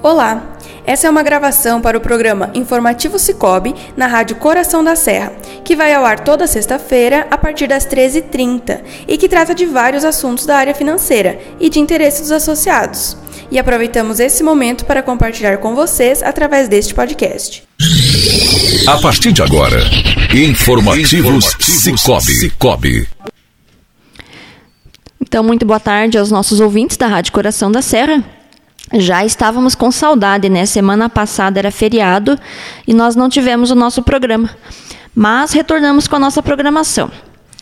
Olá, essa é uma gravação para o programa Informativo Cicobi na Rádio Coração da Serra, que vai ao ar toda sexta-feira a partir das 13h30 e que trata de vários assuntos da área financeira e de interesse dos associados. E aproveitamos esse momento para compartilhar com vocês através deste podcast. A partir de agora, Informativos Cicobi. Cicobi. Então, muito boa tarde aos nossos ouvintes da Rádio Coração da Serra. Já estávamos com saudade, né? Semana passada era feriado e nós não tivemos o nosso programa, mas retornamos com a nossa programação.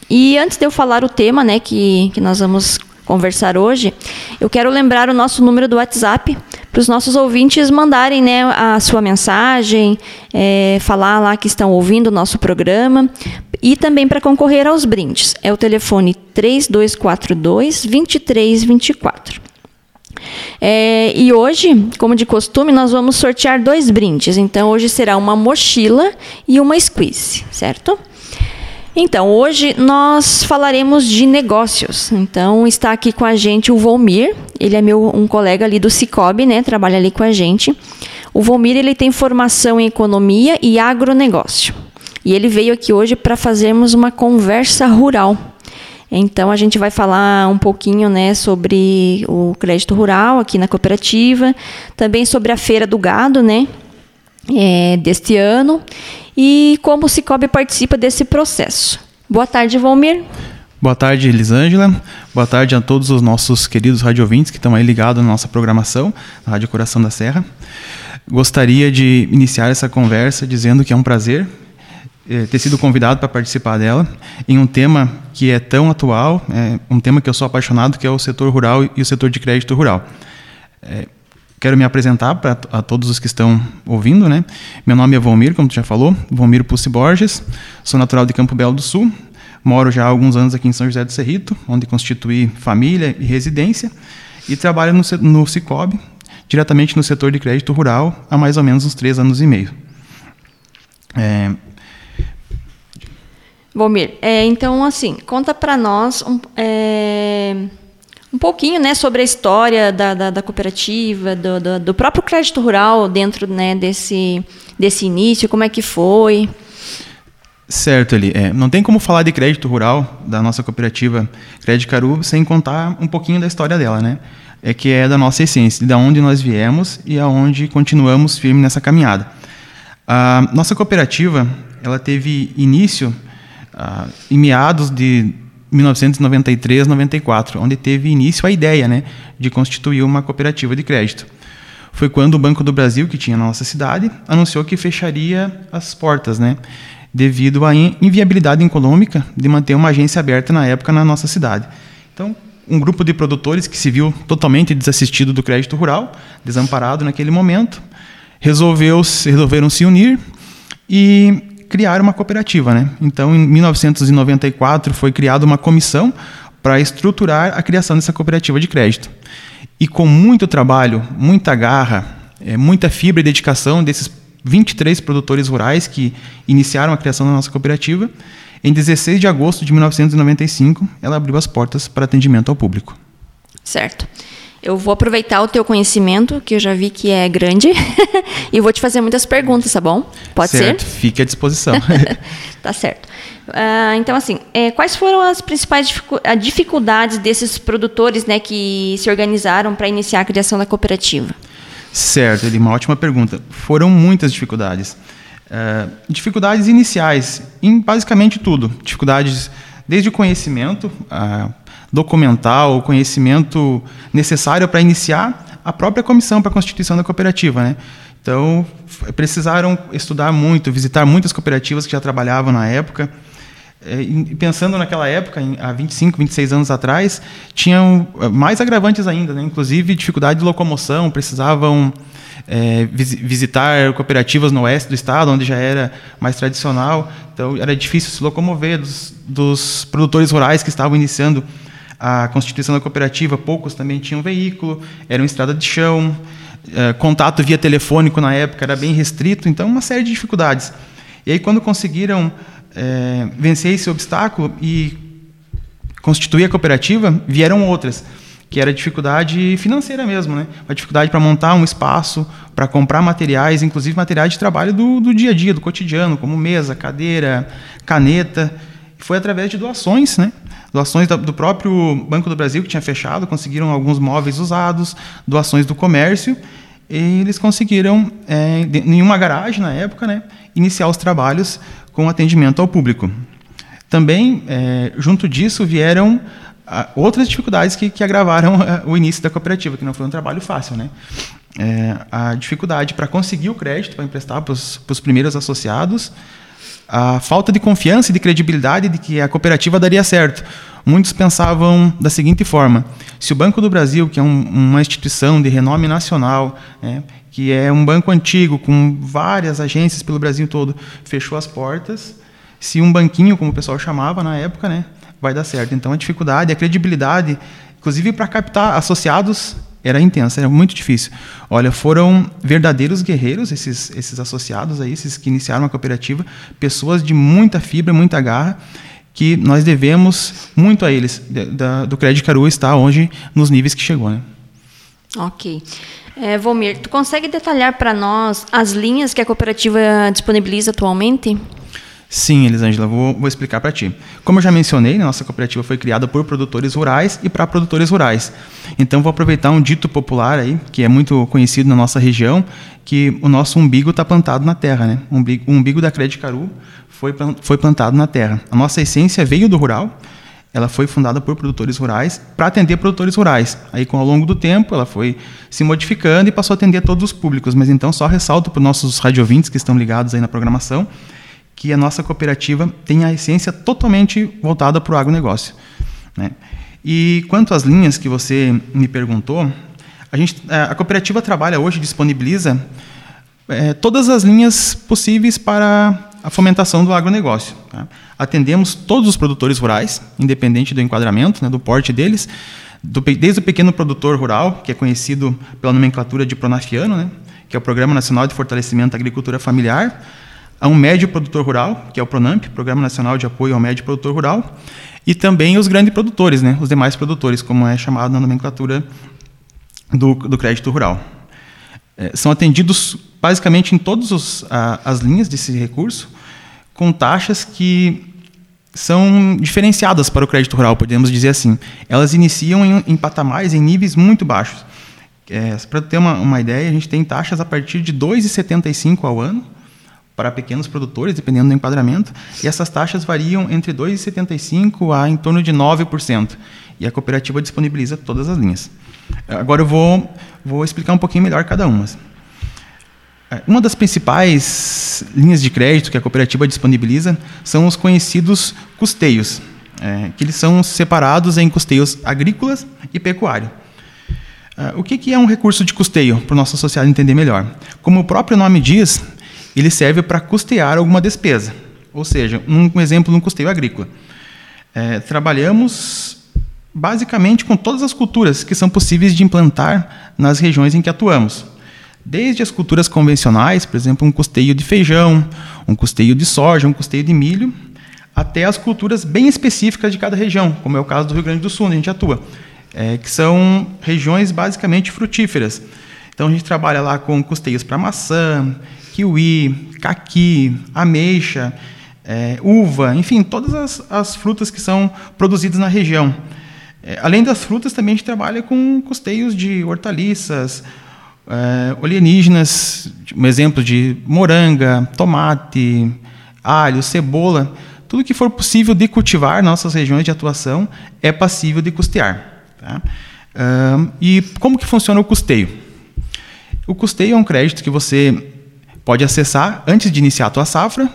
E antes de eu falar o tema, né, que, que nós vamos conversar hoje, eu quero lembrar o nosso número do WhatsApp para os nossos ouvintes mandarem né, a sua mensagem, é, falar lá que estão ouvindo o nosso programa e também para concorrer aos brindes. É o telefone 3242 2324. É, e hoje, como de costume, nós vamos sortear dois brindes. Então, hoje será uma mochila e uma squeeze, certo? Então, hoje nós falaremos de negócios. Então, está aqui com a gente o Volmir. Ele é meu um colega ali do Cicobi, né? Trabalha ali com a gente. O Volmir ele tem formação em economia e agronegócio. E ele veio aqui hoje para fazermos uma conversa rural. Então a gente vai falar um pouquinho, né, sobre o crédito rural aqui na cooperativa, também sobre a feira do gado, né, é, deste ano e como o Cicobi participa desse processo. Boa tarde, Valmir. Boa tarde, Elisângela. Boa tarde a todos os nossos queridos radiovintes que estão aí ligados na nossa programação, na Rádio Coração da Serra. Gostaria de iniciar essa conversa dizendo que é um prazer ter sido convidado para participar dela em um tema que é tão atual, é um tema que eu sou apaixonado, que é o setor rural e o setor de crédito rural. É, quero me apresentar para a todos os que estão ouvindo, né? Meu nome é Valmir, como tu já falou, Valmir Pussi Borges, sou natural de Campo Belo do Sul, moro já há alguns anos aqui em São José do Cerrito, onde constituí família e residência, e trabalho no, no diretamente no setor de crédito rural, há mais ou menos uns três anos e meio. É, Bomir, é, então, assim, conta para nós um, é, um pouquinho né, sobre a história da, da, da cooperativa, do, do, do, próprio crédito rural dentro né, desse, desse início, como é que foi. Certo, Eli. É, não tem como falar de crédito rural da nossa cooperativa Crédito Caru sem contar um pouquinho da história dela, né? É que é da nossa essência, de onde nós viemos e aonde continuamos firme nessa caminhada. A nossa cooperativa, ela teve início ah, em meados de 1993, 94, onde teve início a ideia né, de constituir uma cooperativa de crédito. Foi quando o Banco do Brasil, que tinha na nossa cidade, anunciou que fecharia as portas, né, devido à inviabilidade econômica de manter uma agência aberta na época na nossa cidade. Então, um grupo de produtores que se viu totalmente desassistido do crédito rural, desamparado naquele momento, resolveu, resolveram se unir e criar uma cooperativa. Né? Então, em 1994, foi criada uma comissão para estruturar a criação dessa cooperativa de crédito. E com muito trabalho, muita garra, é, muita fibra e dedicação desses 23 produtores rurais que iniciaram a criação da nossa cooperativa, em 16 de agosto de 1995, ela abriu as portas para atendimento ao público. Certo. Eu vou aproveitar o teu conhecimento, que eu já vi que é grande, e vou te fazer muitas perguntas, tá bom? Pode certo, ser? Fique à disposição. tá certo. Uh, então, assim, é, quais foram as principais dificuldades desses produtores né, que se organizaram para iniciar a criação da cooperativa? Certo, Eli, uma ótima pergunta. Foram muitas dificuldades. Uh, dificuldades iniciais, em basicamente tudo. Dificuldades desde o conhecimento, uh, documental, o conhecimento necessário para iniciar a própria comissão para a constituição da cooperativa, né? Então, precisaram estudar muito, visitar muitas cooperativas que já trabalhavam na época. É, e pensando naquela época, há 25, 26 anos atrás, tinham é, mais agravantes ainda, né? inclusive dificuldade de locomoção, precisavam é, visitar cooperativas no oeste do estado, onde já era mais tradicional, então era difícil se locomover dos, dos produtores rurais que estavam iniciando a constituição da cooperativa, poucos também tinham veículo, era uma estrada de chão, é, contato via telefônico na época era bem restrito, então uma série de dificuldades. E aí quando conseguiram é, vencer esse obstáculo e constituir a cooperativa, vieram outras, que era dificuldade financeira mesmo, né? Uma dificuldade para montar um espaço, para comprar materiais, inclusive materiais de trabalho do, do dia a dia, do cotidiano, como mesa, cadeira, caneta. Foi através de doações, né? Doações do próprio Banco do Brasil, que tinha fechado, conseguiram alguns móveis usados, doações do comércio, e eles conseguiram, é, em uma garagem na época, né, iniciar os trabalhos com atendimento ao público. Também, é, junto disso, vieram ah, outras dificuldades que, que agravaram o início da cooperativa, que não foi um trabalho fácil. Né? É, a dificuldade para conseguir o crédito para emprestar para os primeiros associados, a falta de confiança e de credibilidade de que a cooperativa daria certo. Muitos pensavam da seguinte forma: se o Banco do Brasil, que é um, uma instituição de renome nacional, né, que é um banco antigo com várias agências pelo Brasil todo, fechou as portas, se um banquinho, como o pessoal chamava na época, né, vai dar certo. Então a dificuldade, a credibilidade, inclusive para captar associados, era intensa, era muito difícil. Olha, foram verdadeiros guerreiros esses, esses associados aí, esses que iniciaram a cooperativa, pessoas de muita fibra, muita garra, que nós devemos muito a eles. Da, do Crédito Caru está hoje nos níveis que chegou. Né? Ok. É, tu consegue detalhar para nós as linhas que a cooperativa disponibiliza atualmente? Sim, Elisângela, vou, vou explicar para ti. Como eu já mencionei, nossa cooperativa foi criada por produtores rurais e para produtores rurais. Então, vou aproveitar um dito popular aí, que é muito conhecido na nossa região, que o nosso umbigo está plantado na terra. Né? O umbigo, o umbigo da Crédito Caru foi, foi plantado na terra. A nossa essência veio do rural, ela foi fundada por produtores rurais para atender produtores rurais. Aí, com ao longo do tempo, ela foi se modificando e passou a atender todos os públicos. Mas então, só ressalto para os nossos radiovintes que estão ligados aí na programação, que a nossa cooperativa tem a essência totalmente voltada para o agronegócio. Né? E quanto às linhas que você me perguntou, a, gente, é, a cooperativa trabalha hoje, disponibiliza é, todas as linhas possíveis para a fomentação do agronegócio. Tá? Atendemos todos os produtores rurais, independente do enquadramento, né, do porte deles, do, desde o pequeno produtor rural, que é conhecido pela nomenclatura de Pronafiano, né, que é o Programa Nacional de Fortalecimento da Agricultura Familiar, a um médio produtor rural, que é o PRONAMP, Programa Nacional de Apoio ao Médio Produtor Rural, e também os grandes produtores, né, os demais produtores, como é chamado na nomenclatura do, do crédito rural. É, são atendidos basicamente em todas as linhas desse recurso, com taxas que são diferenciadas para o crédito rural, podemos dizer assim. Elas iniciam em, em patamares, em níveis muito baixos. É, para ter uma, uma ideia, a gente tem taxas a partir de R$ 2,75 ao ano, para pequenos produtores, dependendo do enquadramento, e essas taxas variam entre 2,75% a em torno de 9%. E a cooperativa disponibiliza todas as linhas. Agora eu vou, vou explicar um pouquinho melhor cada uma. É, uma das principais linhas de crédito que a cooperativa disponibiliza são os conhecidos custeios, é, que eles são separados em custeios agrícolas e pecuário. É, o que é um recurso de custeio, para o nosso associado entender melhor? Como o próprio nome diz, ele serve para custear alguma despesa. Ou seja, um, um exemplo de um custeio agrícola. É, trabalhamos basicamente com todas as culturas que são possíveis de implantar nas regiões em que atuamos. Desde as culturas convencionais, por exemplo, um custeio de feijão, um custeio de soja, um custeio de milho, até as culturas bem específicas de cada região, como é o caso do Rio Grande do Sul, onde a gente atua, é, que são regiões basicamente frutíferas. Então a gente trabalha lá com custeios para maçã, kiwi, caqui, ameixa, é, uva, enfim, todas as, as, frutas que são produzidas na região. É, além das frutas, também a gente trabalha com custeios de hortaliças, é, um exemplo de moranga, tomate, alho, cebola, tudo que for possível de cultivar nossas regiões de atuação é passível de custear. Tá? e como que funciona o custeio? O custeio é um crédito que você pode acessar antes de iniciar a tua safra,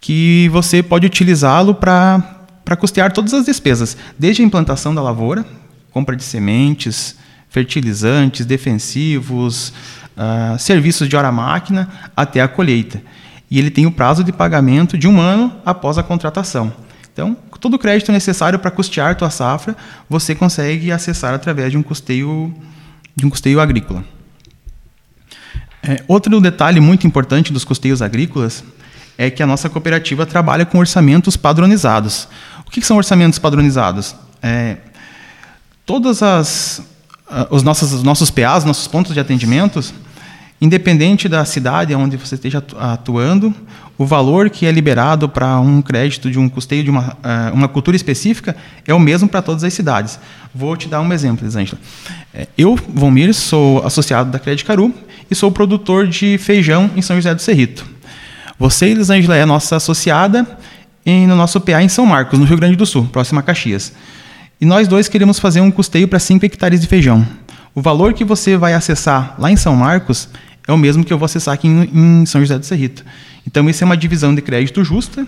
que você pode utilizá-lo para custear todas as despesas, desde a implantação da lavoura, compra de sementes, fertilizantes, defensivos, uh, serviços de hora-máquina, até a colheita. E ele tem o prazo de pagamento de um ano após a contratação. Então, todo o crédito necessário para custear tua safra, você consegue acessar através de um custeio, de um custeio agrícola. É, outro detalhe muito importante dos custeios agrícolas é que a nossa cooperativa trabalha com orçamentos padronizados. O que, que são orçamentos padronizados? É, todas as os nossos os nossos PAs, nossos pontos de atendimentos, independente da cidade onde você esteja atuando, o valor que é liberado para um crédito de um custeio de uma, uh, uma cultura específica é o mesmo para todas as cidades. Vou te dar um exemplo, Elisângela. É, eu, Vomir, sou associado da Crédito Caru e sou produtor de feijão em São José do Cerrito. Você, Elisângela, é nossa associada em, no nosso PA em São Marcos, no Rio Grande do Sul, próximo a Caxias. E nós dois queremos fazer um custeio para 5 hectares de feijão. O valor que você vai acessar lá em São Marcos é o mesmo que eu vou acessar aqui em, em São José do Cerrito. Então, isso é uma divisão de crédito justa.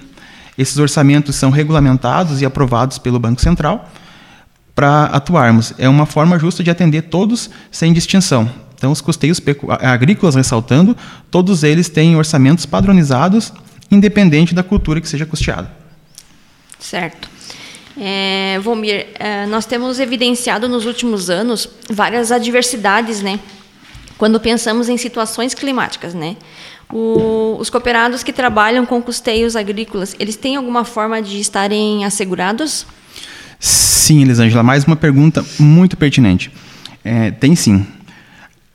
Esses orçamentos são regulamentados e aprovados pelo Banco Central para atuarmos. É uma forma justa de atender todos sem distinção. Então, os custeios agrícolas, ressaltando, todos eles têm orçamentos padronizados, independente da cultura que seja custeada. Certo. É, Vomir, é, nós temos evidenciado nos últimos anos várias adversidades, né? Quando pensamos em situações climáticas, né? O, os cooperados que trabalham com custeios agrícolas, eles têm alguma forma de estarem assegurados? Sim, Elisângela, mais uma pergunta muito pertinente. É, tem sim.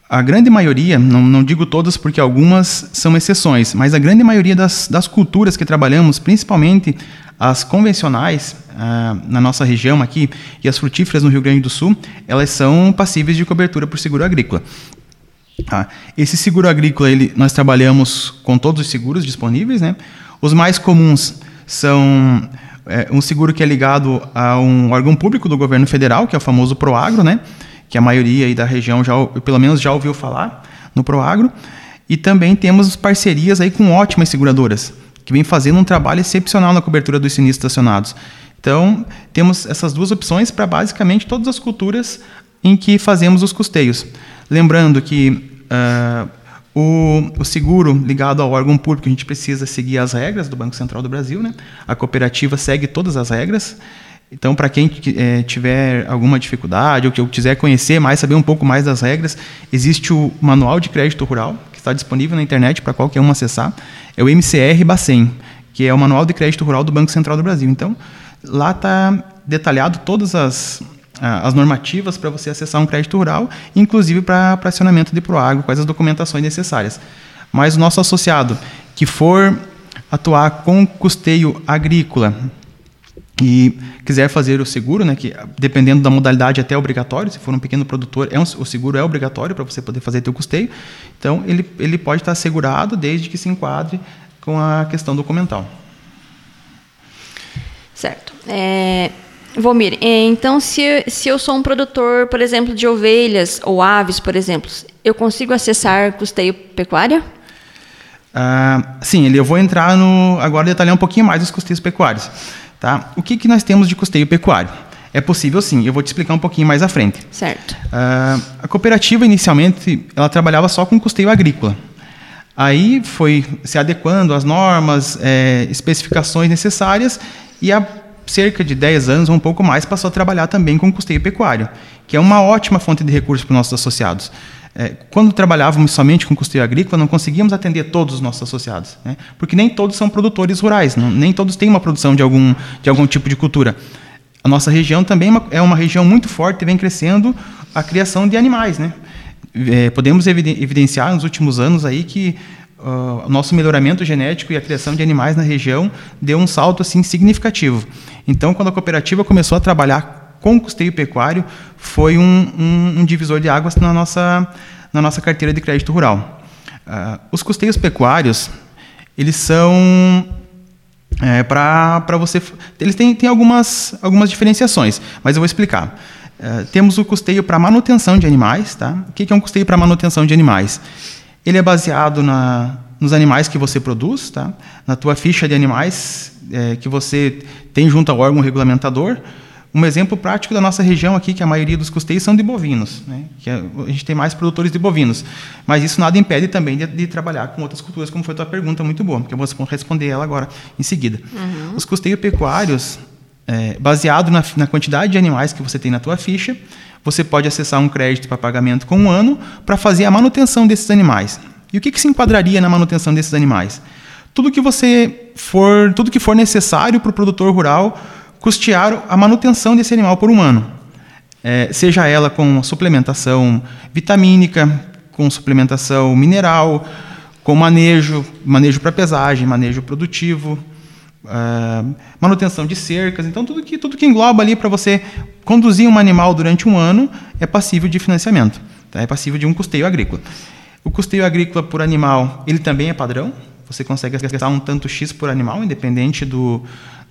A grande maioria, não, não, digo todas porque algumas são exceções, mas a grande maioria das, das culturas que trabalhamos, principalmente as convencionais ah, na nossa região aqui e as frutíferas no Rio Grande do Sul, elas são passíveis de cobertura por seguro agrícola. Ah, esse seguro agrícola, ele, nós trabalhamos com todos os seguros disponíveis. Né? Os mais comuns são é, um seguro que é ligado a um órgão público do governo federal, que é o famoso Proagro, né? Que a maioria da região já, pelo menos já ouviu falar no Proagro. E também temos parcerias aí com ótimas seguradoras, que vem fazendo um trabalho excepcional na cobertura dos sinistros estacionados. Então, temos essas duas opções para basicamente todas as culturas em que fazemos os custeios. Lembrando que uh, o, o, seguro ligado ao órgão público, a gente precisa seguir as regras do Banco Central do Brasil. Né? A cooperativa segue todas as regras. Então, para quem é, tiver alguma dificuldade ou que quiser conhecer mais, saber um pouco mais das regras, existe o Manual de Crédito Rural, que está disponível na internet para qualquer um acessar. É o MCR Bacen, que é o Manual de Crédito Rural do Banco Central do Brasil. Então, lá está detalhado todas as, as normativas para você acessar um crédito rural, inclusive para acionamento de Proagro, quais as documentações necessárias. Mas o nosso associado que for atuar com custeio agrícola e quiser fazer o seguro, né, que dependendo da modalidade é até obrigatório, se for um pequeno produtor, é um, o seguro é obrigatório para você poder fazer teu custeio. Então ele, ele pode estar assegurado desde que se enquadre com a questão documental. Certo. É, Vomir, é, então se, se eu sou um produtor, por exemplo, de ovelhas ou aves, por exemplo, eu consigo acessar custeio pecuária? Ah, sim, eu vou entrar no agora detalhar um pouquinho mais os custeios pecuários. Tá? O que, que nós temos de custeio pecuário? É possível sim, eu vou te explicar um pouquinho mais à frente. Certo. Ah, a cooperativa inicialmente ela trabalhava só com custeio agrícola. Aí foi se adequando às normas, é, especificações necessárias e a cerca de 10 anos ou um pouco mais, passou a trabalhar também com custeio pecuário, que é uma ótima fonte de recursos para os nossos associados. É, quando trabalhávamos somente com custeio agrícola, não conseguíamos atender todos os nossos associados, né? porque nem todos são produtores rurais, não, nem todos têm uma produção de algum, de algum tipo de cultura. A nossa região também é uma região muito forte e vem crescendo a criação de animais. Né? É, podemos evidenciar nos últimos anos aí que uh, nosso melhoramento genético e a criação de animais na região deu um salto assim significativo. Então, quando a cooperativa começou a trabalhar com custeio pecuário, foi um, um, um divisor de águas na nossa, na nossa carteira de crédito rural. Uh, os custeios pecuários, eles são é, para você. Eles têm, têm algumas, algumas diferenciações, mas eu vou explicar. Uh, temos o custeio para manutenção de animais. Tá? O que é um custeio para manutenção de animais? Ele é baseado na, nos animais que você produz, tá? na tua ficha de animais é, que você tem junto ao órgão regulamentador. Um exemplo prático da nossa região aqui, que a maioria dos custeios são de bovinos, né? que é, a gente tem mais produtores de bovinos. Mas isso nada impede também de, de, trabalhar com outras culturas, como foi a tua pergunta muito boa, que eu vou responder ela agora em seguida. Uhum. Os custeios pecuários, é, baseado na, na quantidade de animais que você tem na tua ficha, você pode acessar um crédito para pagamento com um ano para fazer a manutenção desses animais. E o que, que se enquadraria na manutenção desses animais? Tudo que você for, tudo que for necessário para o produtor rural custear a manutenção desse animal por um ano. é, seja ela com suplementação vitamínica, com suplementação mineral, com manejo, manejo para pesagem, manejo produtivo, uh, manutenção de cercas. Então, tudo que, tudo que engloba ali para você conduzir um animal durante um ano é passível de financiamento, tá? é passível de um custeio agrícola. O custeio agrícola por animal, ele também é padrão. Você consegue gastar um tanto X por animal, independente do,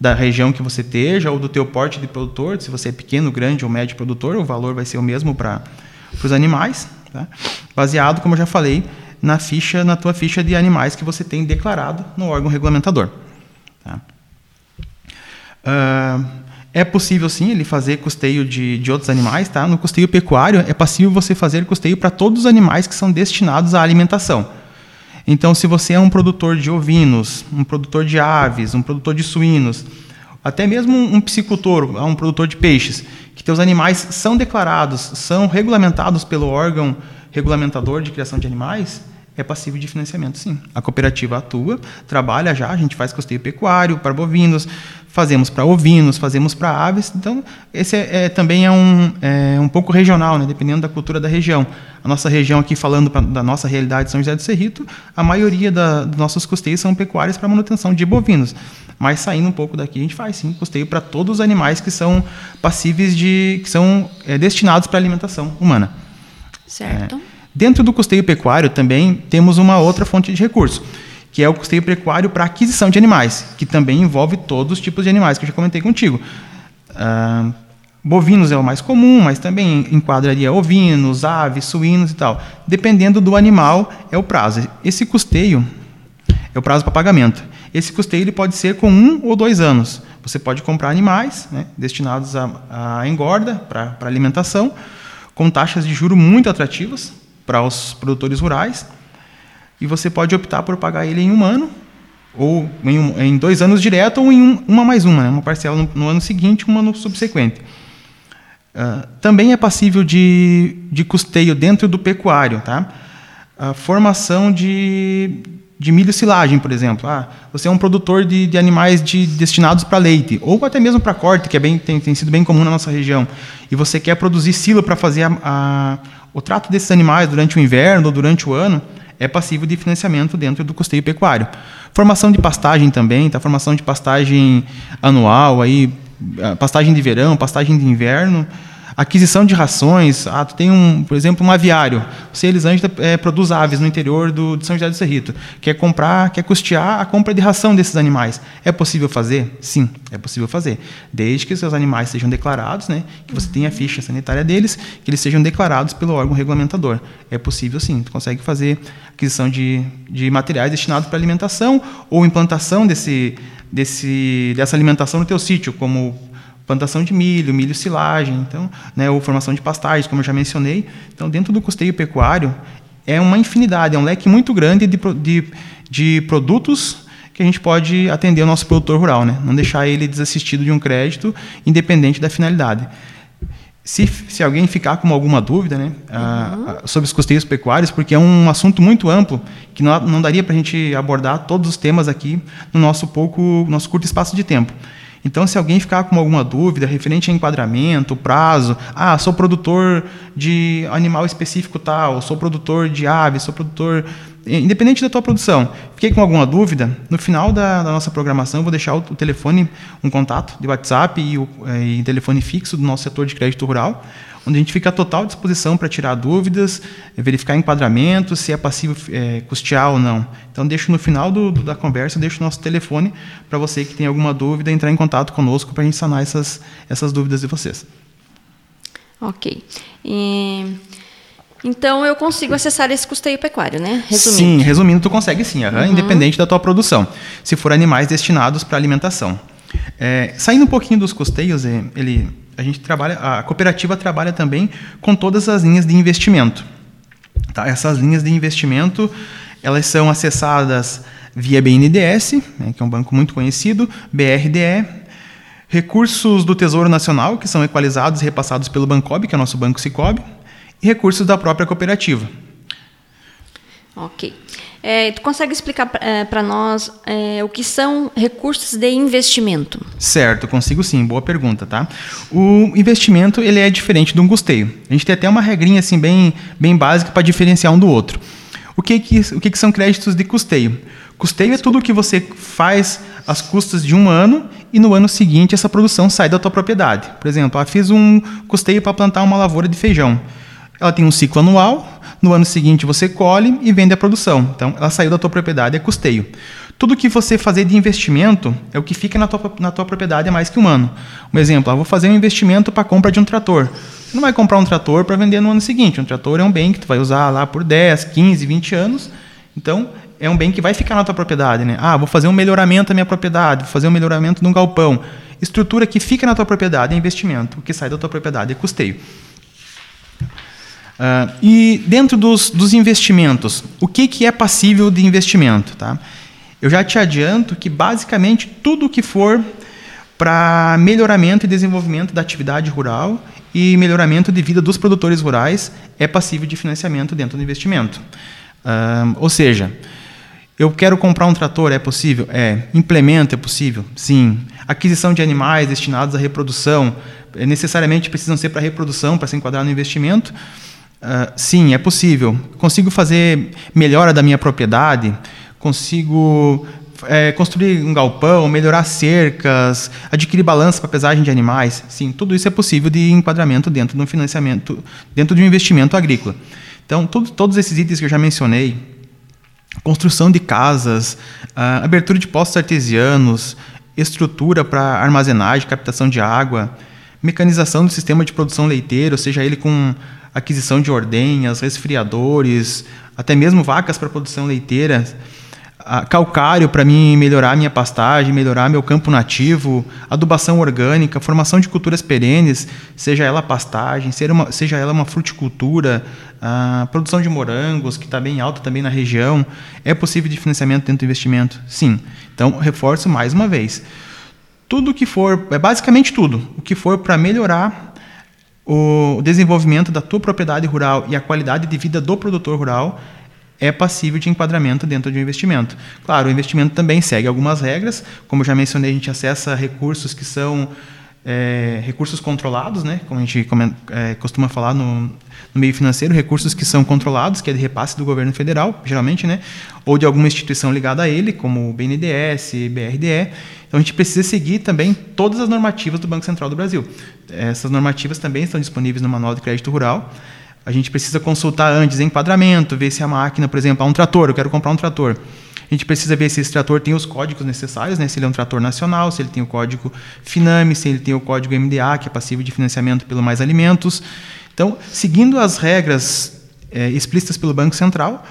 da região que você esteja ou do teu porte de produtor. Se você é pequeno, grande ou médio produtor, o valor vai ser o mesmo para os animais. Tá? Baseado, como eu já falei, na ficha, na tua ficha de animais que você tem declarado no órgão regulamentador. Tá? Uh, é possível sim ele fazer custeio de, de outros animais, tá? No custeio pecuário é possível você fazer custeio para todos os animais que são destinados à alimentação. Então, se você é um produtor de ovinos, um produtor de aves, um produtor de suínos, até mesmo um piscicultor, um produtor de peixes, que teus animais são declarados, são regulamentados pelo órgão regulamentador de criação de animais, é passível de financiamento, sim. A cooperativa atua, trabalha já, a gente faz custeio pecuário para bovinos, fazemos para ovinos, fazemos para aves. Então, esse é, é, também é um, é um pouco regional, né, dependendo da cultura da região. A nossa região aqui, falando pra, da nossa realidade de São José do Cerrito, a maioria da, dos nossos custeios são pecuários para manutenção de bovinos. Mas saindo um pouco daqui, a gente faz sim custeio para todos os animais que são passíveis de. que são é, destinados para alimentação humana. Certo. Dentro do custeio pecuário também temos uma outra fonte de recurso, que é o custeio pecuário para aquisição de animais, que também envolve todos os tipos de animais que eu já comentei contigo. Ah, bovinos é o mais comum, mas também enquadraria ovinos, aves, suínos e tal. Dependendo do animal, é o prazo. Esse custeio é o prazo para pagamento. Esse custeio ele pode ser com um ou dois anos. Você pode comprar animais né, destinados à engorda, para alimentação, com taxas de juro muito atrativas, para os produtores rurais. E você pode optar por pagar ele em um ano, ou em, um, em dois anos direto, ou em um, uma mais uma, né? uma parcela no, no, ano seguinte uma no subsequente. Uh, também é passível de, de custeio dentro do pecuário. Tá? A formação de, de milho silagem, por exemplo. Ah, você é um produtor de, de animais de, destinados para leite, ou até mesmo para corte, que é bem, tem, tem, sido bem comum na nossa região, e você quer produzir silo para fazer a, a, o trato desses animais durante o inverno ou durante o ano, é passível de financiamento dentro do custeio pecuário. Formação de pastagem também, tá? formação de pastagem anual, aí, pastagem de verão, pastagem de inverno, Aquisição de rações. Ah, tu tem, um, por exemplo, um aviário. Você, Elisângela, é, produz aves no interior do, de São José do Cerrito. Quer comprar, quer custear a compra de ração desses animais. É possível fazer? Sim, é possível fazer. Desde que os seus animais sejam declarados, né, que você tenha a ficha sanitária deles, que eles sejam declarados pelo órgão regulamentador. É possível sim. Tu consegue fazer aquisição de, de materiais destinados para alimentação ou implantação desse, desse, dessa alimentação no teu sítio, como plantação de milho, milho silagem, então, né, ou formação de pastagens, como eu já mencionei. Então, dentro do custeio pecuário, é uma infinidade, é um leque muito grande de, de, de produtos que a gente pode atender o nosso produtor rural, né? não deixar ele desassistido de um crédito, independente da finalidade. Se, se alguém ficar com alguma dúvida né, uhum. sobre os custeios pecuários, porque é um assunto muito amplo, que não, não daria para a gente abordar todos os temas aqui no nosso pouco, nosso curto espaço de tempo. Então, se alguém ficar com alguma dúvida referente a enquadramento, prazo, ah, sou produtor de animal específico tal, sou produtor de aves, sou produtor. Independente da tua produção, fiquei com alguma dúvida, no final da, da nossa programação vou deixar o, o, telefone, um contato de WhatsApp e o é, e telefone fixo do nosso setor de crédito rural onde a gente fica à total disposição para tirar dúvidas, verificar enquadramento, se é passível é, custear ou não. Então, deixo no final do, da conversa, deixo o nosso telefone para você que tem alguma dúvida entrar em contato conosco para a gente sanar essas, essas dúvidas de vocês. Ok. E... Então eu consigo acessar esse custeio pecuário, né? Resumindo. Sim, resumindo, tu consegue sim, uhum. independente da tua produção, se for animais destinados para alimentação. É, saindo um pouquinho dos custeios, ele a gente trabalha, a cooperativa trabalha também com todas as linhas de investimento. Tá? Essas linhas de investimento elas são acessadas via BNDES, né, que é um banco muito conhecido, BRDE, recursos do Tesouro Nacional, que são equalizados e repassados pelo Bancob, que é o nosso banco Cicobi, e recursos da própria cooperativa. Ok. É, tu consegue explicar para é, nós é, o que são recursos de investimento? Certo, consigo sim. Boa pergunta, tá? O investimento ele é diferente de um custeio. A gente tem até uma regrinha assim bem, bem básica para diferenciar um do outro. O que, que, o que, que são créditos de custeio? Custeio é tudo o que você faz às custas de um ano e no ano seguinte essa produção sai da tua propriedade. Por exemplo, eu fiz um custeio para plantar uma lavoura de feijão. Ela tem um ciclo anual, no ano seguinte você colhe e vende a produção. Então, ela saiu da tua propriedade, é custeio. Tudo que você fazer de investimento é o que fica na tua, na tua propriedade é mais que um ano. Um exemplo, eu vou fazer um investimento para compra de um trator. Você não vai comprar um trator para vender no ano seguinte. Um trator é um bem que tu vai usar lá por 10, 15, 20 anos. Então, é um bem que vai ficar na tua propriedade. Né? Ah, vou fazer um melhoramento da minha propriedade, vou fazer um melhoramento de um galpão. Estrutura que fica na tua propriedade é investimento. O que sai da tua propriedade é custeio. Uh, e dentro dos, dos, investimentos, o que, que é passível de investimento? Tá? Eu já te adianto que basicamente tudo que for para melhoramento e desenvolvimento da atividade rural e melhoramento de vida dos produtores rurais é passível de financiamento dentro do investimento. Uh, ou seja, eu quero comprar um trator, é possível? É. Implemento, é possível? Sim. Aquisição de animais destinados à reprodução, é, necessariamente precisam ser para reprodução, para se enquadrar no investimento? Uh, sim, é possível. Consigo fazer melhora da minha propriedade, consigo é, construir um galpão, melhorar cercas, adquirir balança para pesagem de animais. Sim, tudo isso é possível de enquadramento dentro de um financiamento, dentro de um investimento agrícola. Então, tudo, todos esses itens que eu já mencionei, construção de casas, uh, abertura de postos artesianos, estrutura para armazenagem, captação de água, mecanização do sistema de produção leiteiro, seja ele com aquisição de ordenhas, resfriadores, até mesmo vacas para produção leiteira, calcário para mim melhorar minha pastagem, melhorar meu campo nativo, adubação orgânica, formação de culturas perenes, seja ela pastagem, seja, uma, seja ela uma fruticultura, produção de morangos, que está bem alta também na região. É possível de financiamento dentro do investimento? Sim. Então, reforço mais uma vez. Tudo que for, é basicamente tudo, o que for para melhorar o desenvolvimento da tua propriedade rural e a qualidade de vida do produtor rural é passível de enquadramento dentro de um investimento. Claro, o investimento também segue algumas regras, como já mencionei, a gente acessa recursos que são é, recursos controlados, né? como a gente é, costuma falar no, no, meio financeiro, recursos que são controlados, que é de repasse do governo federal, geralmente, né? ou de alguma instituição ligada a ele, como o BNDES, BRDE. Então a gente precisa seguir também todas as normativas do Banco Central do Brasil. Essas normativas também estão disponíveis no Manual de Crédito Rural. A gente precisa consultar antes enquadramento, ver se a máquina, por exemplo, há um trator, eu quero comprar um trator. A gente precisa ver se esse trator tem os códigos necessários, né? se ele é um trator nacional, se ele tem o código FINAME, se ele tem o código MDA, que é passivo de financiamento pelo Mais Alimentos. Então, seguindo as regras é, explícitas pelo Banco Central,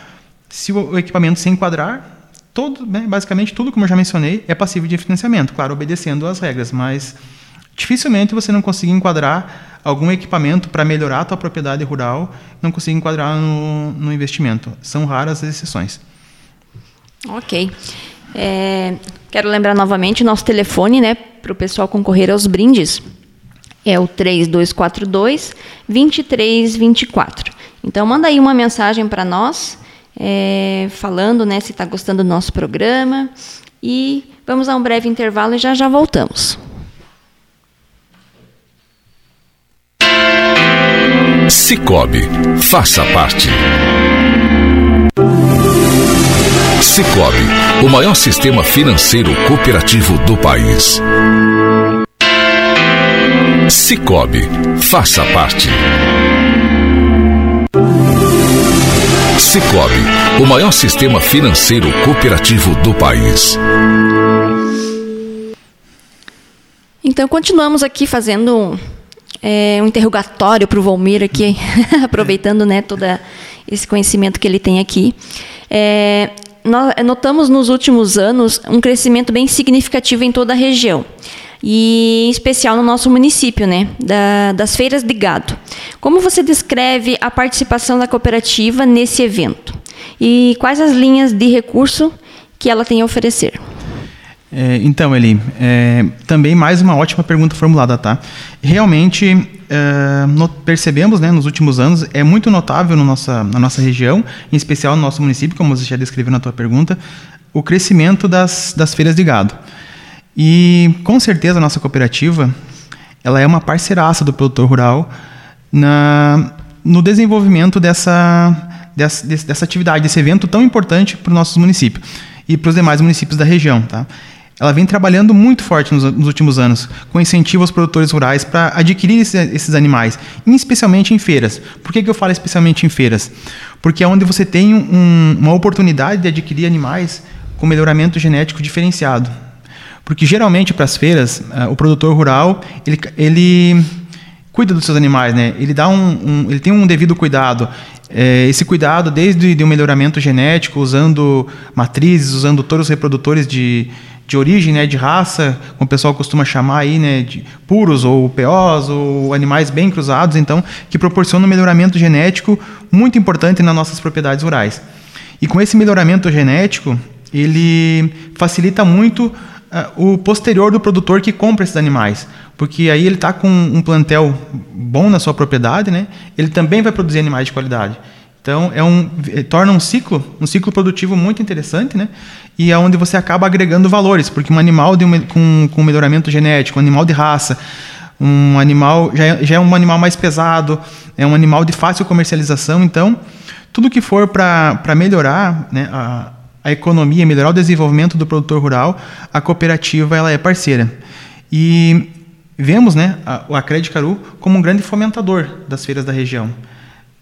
se o equipamento se enquadrar, todo, né, basicamente tudo, como eu já mencionei, é passível de financiamento, claro, obedecendo às regras, mas dificilmente você não consegue enquadrar algum equipamento para melhorar a tua propriedade rural, não consegue enquadrar no, no investimento. São raras as exceções. Ok. É, quero lembrar novamente o nosso telefone, né, para o pessoal concorrer aos brindes. É o 3242 2324. Então manda aí uma mensagem para nós é, falando né, se está gostando do nosso programa. E vamos a um breve intervalo e já já voltamos. Cicobi, faça parte. Cicobi, o maior sistema financeiro cooperativo do país. Cicobi, faça parte. Cicobi, o maior sistema financeiro cooperativo do país. Então, continuamos aqui fazendo é, um interrogatório para o Volmir aqui, aproveitando né, todo esse conhecimento que ele tem aqui. É, nós notamos nos últimos anos um crescimento bem significativo em toda a região e em especial no nosso município, né, da, das feiras de gado. Como você descreve a participação da cooperativa nesse evento? E quais as linhas de recurso que ela tem a oferecer? É, então, Eli, é, também mais uma ótima pergunta formulada, tá? Realmente, no, percebemos né, nos últimos anos, é muito notável no nossa, na nossa região, em especial no nosso município, como você já descreveu na tua pergunta, o crescimento das, das feiras de gado. E com certeza a nossa cooperativa ela é uma parceiraça do produtor rural na, no desenvolvimento dessa, dessa, dessa atividade, desse evento tão importante para o nosso município e para os demais municípios da região. Tá? Ela vem trabalhando muito forte nos, nos últimos anos, com incentivo aos produtores rurais para adquirir esse, esses animais, especialmente em feiras. Por que, que eu falo especialmente em feiras? Porque é onde você tem um, uma oportunidade de adquirir animais com melhoramento genético diferenciado. Porque geralmente para as feiras, uh, o produtor rural ele, ele cuida dos seus animais, né? Ele dá um, um ele tem um devido cuidado. É, esse cuidado desde o melhoramento genético, usando matrizes, usando todos os reprodutores de, de origem, né, de raça, como o pessoal costuma chamar aí, né, de puros ou POs ou animais bem cruzados, então, que proporcionam um melhoramento genético muito importante nas nossas propriedades rurais. E com esse melhoramento genético, ele facilita muito uh, o posterior do produtor que compra esses animais, porque aí ele está com um plantel bom na sua propriedade, né? Ele também vai produzir animais de qualidade. Então é um é, torna um ciclo, um ciclo produtivo muito interessante, né? E é onde você acaba agregando valores, porque um animal um, com, com melhoramento genético, um animal de raça, um animal já é, já é um animal mais pesado, é um animal de fácil comercialização, então tudo que for para melhorar né, a, a economia, melhorar o desenvolvimento do produtor rural, a cooperativa ela é parceira. E vemos né, a, a Caru como um grande fomentador das feiras da região.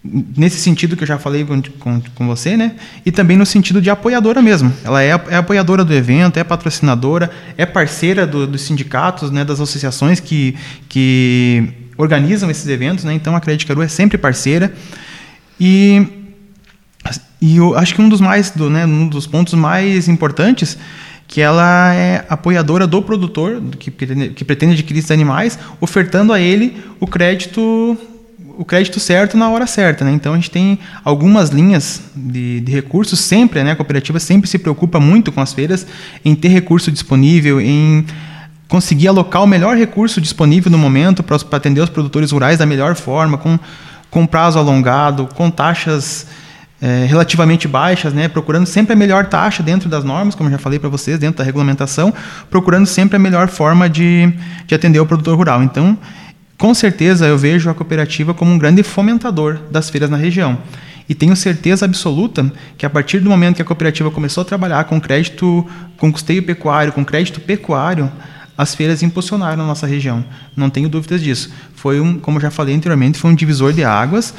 Nesse sentido que eu já falei com, com, com você, né? E também no sentido de apoiadora mesmo. Ela é, é apoiadora do evento, é patrocinadora, é parceira do, dos sindicatos, né, das associações que, que organizam esses eventos. Né? Então a Credit Caru é sempre parceira. E e eu acho que um dos mais, do, né, um dos pontos mais importantes que ela é apoiadora do produtor que que pretende adquirir esses animais, ofertando a ele o crédito o crédito certo na hora certa, né? Então a gente tem algumas linhas de, de, recursos sempre, né? A cooperativa sempre se preocupa muito com as feiras em ter recurso disponível, em conseguir alocar o melhor recurso disponível no momento para atender os produtores rurais da melhor forma, com, com prazo alongado, com taxas é, relativamente baixas, né, procurando sempre a melhor taxa dentro das normas, como já falei para vocês, dentro da regulamentação, procurando sempre a melhor forma de, de atender o produtor rural. Então, com certeza, eu vejo a cooperativa como um grande fomentador das feiras na região. E tenho certeza absoluta que a partir do momento que a cooperativa começou a trabalhar com crédito, com custeio pecuário, com crédito pecuário, as feiras impulsionaram a nossa região. Não tenho dúvidas disso. Foi um, como já falei anteriormente, foi um divisor de águas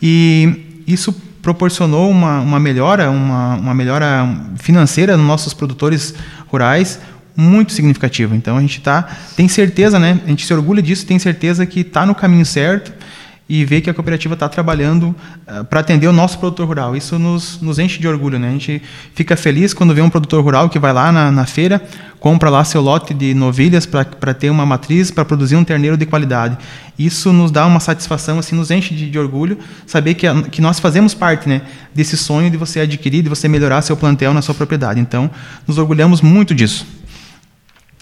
e isso proporcionou uma, uma melhora, uma, uma melhora financeira nos nossos produtores rurais muito significativa. Então a gente tá, tem certeza, né? A gente se orgulha disso, tem certeza que está no caminho certo e ver que a cooperativa está trabalhando uh, para atender o nosso produtor rural. Isso nos, nos enche de orgulho. Né? A gente fica feliz quando vê um produtor rural que vai lá na, na feira, compra lá seu lote de novilhas para ter uma matriz, para produzir um terneiro de qualidade. Isso nos dá uma satisfação, assim, nos enche de, de orgulho saber que, a, que nós fazemos parte né, desse sonho de você adquirir, de você melhorar seu plantel na sua propriedade. Então, nos orgulhamos muito disso.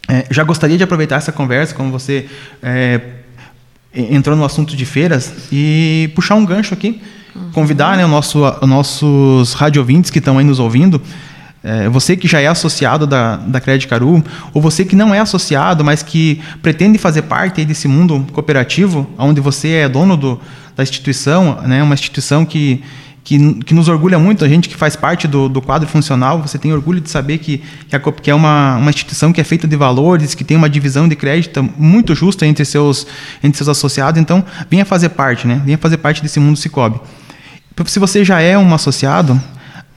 É, já gostaria de aproveitar essa conversa, como você é, entrou no assunto de feiras e puxar um gancho aqui, uhum. convidar né, o nosso, os nossos radiovintes que estão aí nos ouvindo, é, você que já é associado da, da Crédito Caru, ou você que não é associado, mas que pretende fazer parte desse mundo cooperativo, onde você é dono do, da instituição, né, uma instituição que que, que nos orgulha muito, a gente que faz parte do, do quadro funcional, você tem orgulho de saber que, que, a, que é uma, uma instituição que é feita de valores, que tem uma divisão de crédito muito justa entre seus, entre seus associados, então venha fazer parte, né? venha fazer parte desse mundo Cicobi. Se você já é um associado,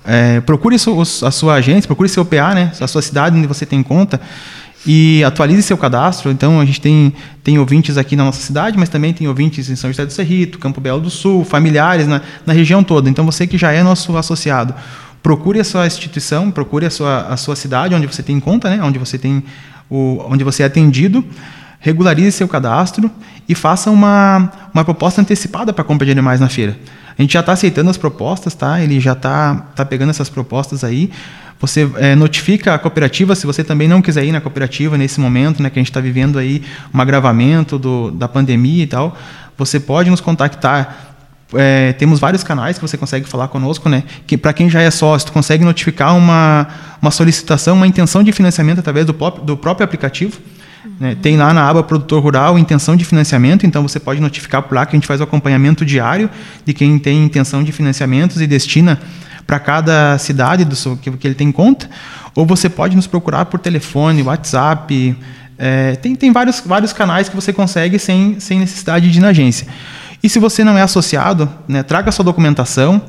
é, procure a sua agência, procure seu PA, né? a sua cidade onde você tem conta, e atualize seu cadastro. Então, a gente tem, tem ouvintes aqui na nossa cidade, mas também tem ouvintes em São José do Cerrito, Campo Belo do Sul, familiares na, na região toda. Então, você que já é nosso associado, procure a sua instituição, procure a sua, a sua cidade onde você tem conta, né? onde, você tem o, onde você é atendido, regularize seu cadastro e faça uma, uma proposta antecipada para compra de animais na feira. A gente já está aceitando as propostas, tá? Ele já está tá pegando essas propostas aí. Você é, notifica a cooperativa se você também não quiser ir na cooperativa nesse momento, né, que a gente está vivendo aí um agravamento do, da pandemia e tal. Você pode nos contactar é, temos vários canais que você consegue falar conosco, né? Que para quem já é sócio, tu consegue notificar uma, uma solicitação, uma intenção de financiamento através do, do próprio aplicativo. Né? Tem lá na aba Produtor Rural intenção de financiamento, então você pode notificar por lá que a gente faz o acompanhamento diário de quem tem intenção de financiamentos e destina para cada cidade do seu, que, que ele tem conta. Ou você pode nos procurar por telefone, WhatsApp. É, tem tem vários, vários canais que você consegue sem, sem necessidade de ir na agência. E se você não é associado, né, traga sua documentação,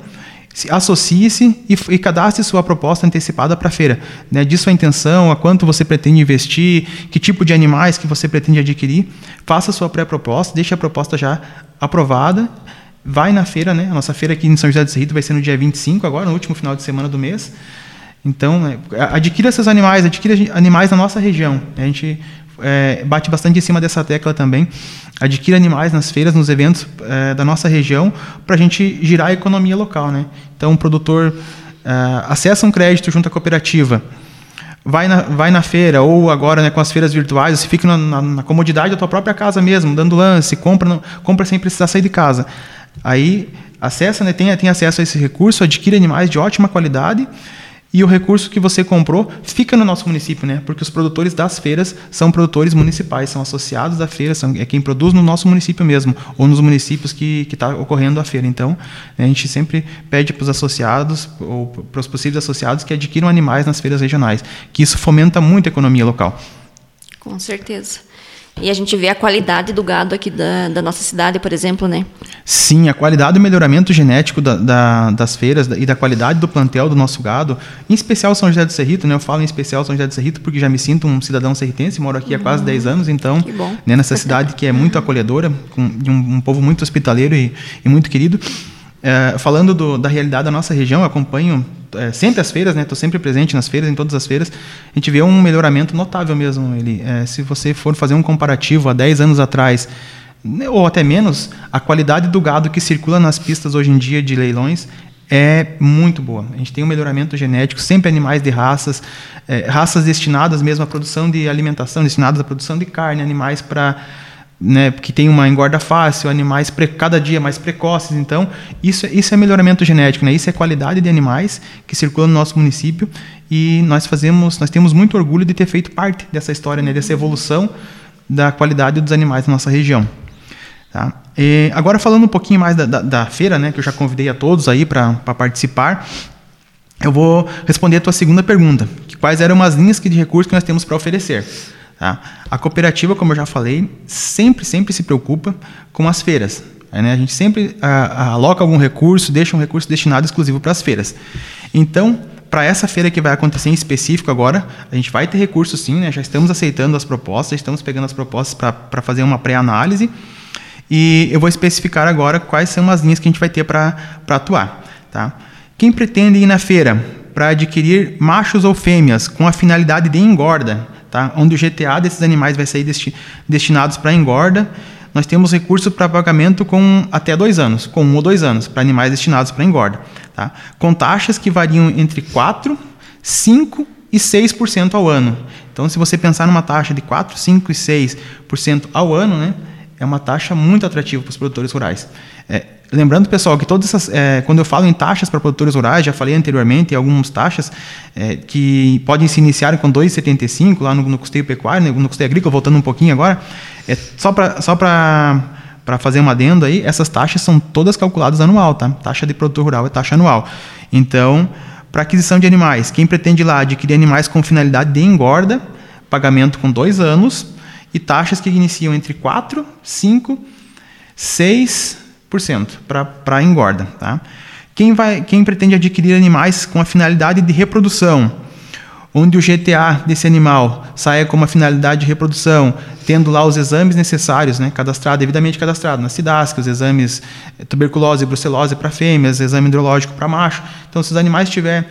associe-se e, e, cadastre sua proposta antecipada para a feira. Né, diz sua intenção, a quanto você pretende investir, que tipo de animais que você pretende adquirir. Faça sua pré-proposta, deixe a proposta já aprovada. Vai na feira, né? A nossa feira aqui em São José do Cerrito vai ser no dia 25, agora, no último final de semana do mês. Então, é, adquira esses animais, adquira animais na nossa região. A gente é, bate bastante em cima dessa tecla também. Adquira animais nas feiras, nos eventos é, da nossa região, para a gente girar a economia local. Né? Então, o produtor é, acessa um crédito junto à cooperativa, vai na, vai na feira, ou agora né, com as feiras virtuais, você fica na, na, na, comodidade da tua própria casa mesmo, dando lance, compra, compra sem precisar sair de casa. Aí acessa, né, tem, tem acesso a esse recurso, adquire animais de ótima qualidade e o recurso que você comprou fica no nosso município, né? Porque os produtores das feiras são produtores municipais, são associados da feira, são, é quem produz no nosso município mesmo, ou nos municípios que está ocorrendo a feira. Então, né, a gente sempre pede para os associados, ou para os possíveis associados, que adquiram animais nas feiras regionais, que isso fomenta muito a economia local. Com certeza. E a gente vê a qualidade do gado aqui da, da nossa cidade, por exemplo, né? Sim, a qualidade do melhoramento genético da, da, das feiras e da qualidade do plantel do nosso gado, em especial São José do Cerrito, né? Eu falo em especial São José do Cerrito porque já me sinto um cidadão serritense, moro aqui uhum. há quase 10 anos, então, né, nessa cidade que é muito acolhedora, com de um, um povo muito hospitaleiro e, e muito querido. É, falando do, da realidade da nossa região, eu acompanho é, sempre as feiras, né? Estou sempre presente nas feiras, em todas as feiras. A gente vê um melhoramento notável mesmo. Ele, é, se você for fazer um comparativo há 10 anos atrás, né, ou até menos, a qualidade do gado que circula nas pistas hoje em dia de leilões é muito boa. A gente tem um melhoramento genético, sempre animais de raças, é, raças destinadas mesmo à produção de alimentação, destinadas à produção de carne, animais para né, que tem uma engorda fácil, animais cada dia mais precoces. Então, isso, é, isso é melhoramento genético, né? Isso é qualidade de animais que circulam no nosso município e nós fazemos, nós temos muito orgulho de ter feito parte dessa história, né, dessa evolução da qualidade dos animais na nossa região. Tá? E agora falando um pouquinho mais da, da, da, feira, né, que eu já convidei a todos aí para participar, eu vou responder a tua segunda pergunta, quais eram as linhas de recursos que nós temos para oferecer. Tá? A cooperativa, como eu já falei, sempre, sempre se preocupa com as feiras. Né? A gente sempre aloca algum recurso, deixa um recurso destinado exclusivo para as feiras. Então, para essa feira que vai acontecer em específico agora, a gente vai ter recurso sim, né? já estamos aceitando as propostas, estamos pegando as propostas para fazer uma pré-análise. E eu vou especificar agora quais são as linhas que a gente vai ter para atuar. Tá? Quem pretende ir na feira para adquirir machos ou fêmeas com a finalidade de engorda, tá? onde o GTA desses animais vai sair desti destinados para engorda. Nós temos recurso para pagamento com até dois anos, com um ou dois anos, para animais destinados para engorda. Tá? Com taxas que variam entre 4%, 5% e 6% ao ano. Então, se você pensar numa taxa de 4, 5 e 6% ao ano, né, é uma taxa muito atrativa para os produtores rurais. É, lembrando, pessoal, que todas essas, é, quando eu falo em taxas para produtores rurais, já falei anteriormente, algumas taxas é, que podem se iniciar com 2,75 lá no, no custeio pecuário, né, no custeio agrícola, voltando um pouquinho agora, é só para só para fazer um adendo aí, essas taxas são todas calculadas anual, tá? Taxa de produtor rural é taxa anual. Então, para aquisição de animais, quem pretende lá adquirir animais com finalidade de engorda, pagamento com dois anos e taxas que iniciam entre 4, 5, 6 para engorda. Tá? Quem, vai, quem pretende adquirir animais com a finalidade de reprodução, onde o GTA desse animal saia com uma finalidade de reprodução, tendo lá os exames necessários, né, cadastrado, devidamente cadastrado na SIDASC, os exames eh, tuberculose e brucelose para fêmeas, exame hidrológico para macho. Então, se os animais tiverem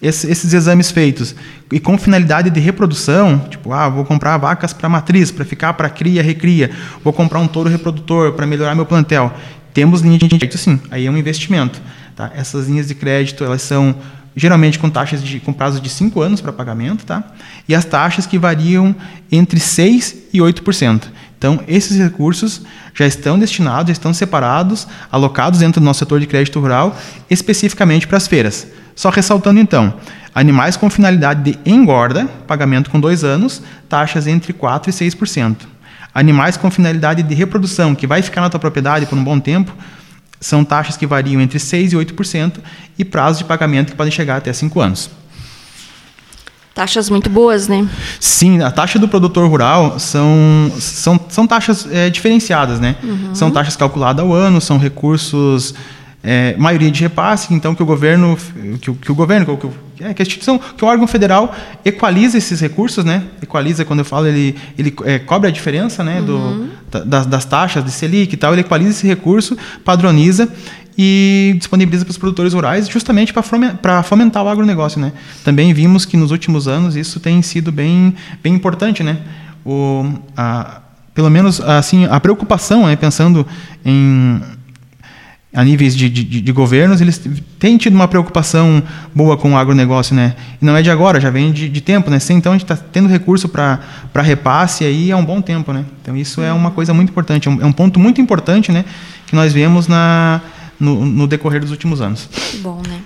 esses exames feitos e com finalidade de reprodução, tipo, ah, vou comprar vacas para matriz, para ficar para cria, recria, vou comprar um touro reprodutor para melhorar meu plantel. Temos linha de crédito, sim. Aí é um investimento. Tá? Essas linhas de crédito, elas são geralmente com taxas de, com prazo de 5 anos para pagamento, tá? E as taxas que variam entre 6 e 8%. Então, esses recursos já estão destinados, já estão separados, alocados dentro do nosso setor de crédito rural, especificamente para as feiras. Só ressaltando então, animais com finalidade de engorda, pagamento com dois anos, taxas entre 4% e 6%. Animais com finalidade de reprodução, que vai ficar na tua propriedade por um bom tempo, são taxas que variam entre 6% e 8% e prazos de pagamento que podem chegar até 5 anos. Taxas muito boas, né? Sim, a taxa do produtor rural são, são, são taxas é, diferenciadas, né? Uhum. São taxas calculadas ao ano, são recursos é, maioria de repasse, então que o governo, que o, que o governo, que, o, é, que a instituição, que o órgão federal equaliza esses recursos, né? Equaliza, quando eu falo, ele, ele é, cobre a diferença, né? Uhum. Do, das, das taxas de Selic e tal, ele equaliza esse recurso, padroniza e disponibiliza para os produtores rurais justamente para fomentar o agronegócio, né? Também vimos que nos últimos anos isso tem sido bem, bem importante, né? O, a, pelo menos assim a preocupação, né, pensando em a níveis de, de, de, governos, eles têm tido uma preocupação boa com o agronegócio, né? E não é de agora, já vem de, de tempo, né? Então a gente está tendo recurso para repasse aí há um bom tempo, né? Então isso é uma coisa muito importante, é um, é um ponto muito importante, né? Que nós vemos na, no, no decorrer dos últimos anos. Bom, né?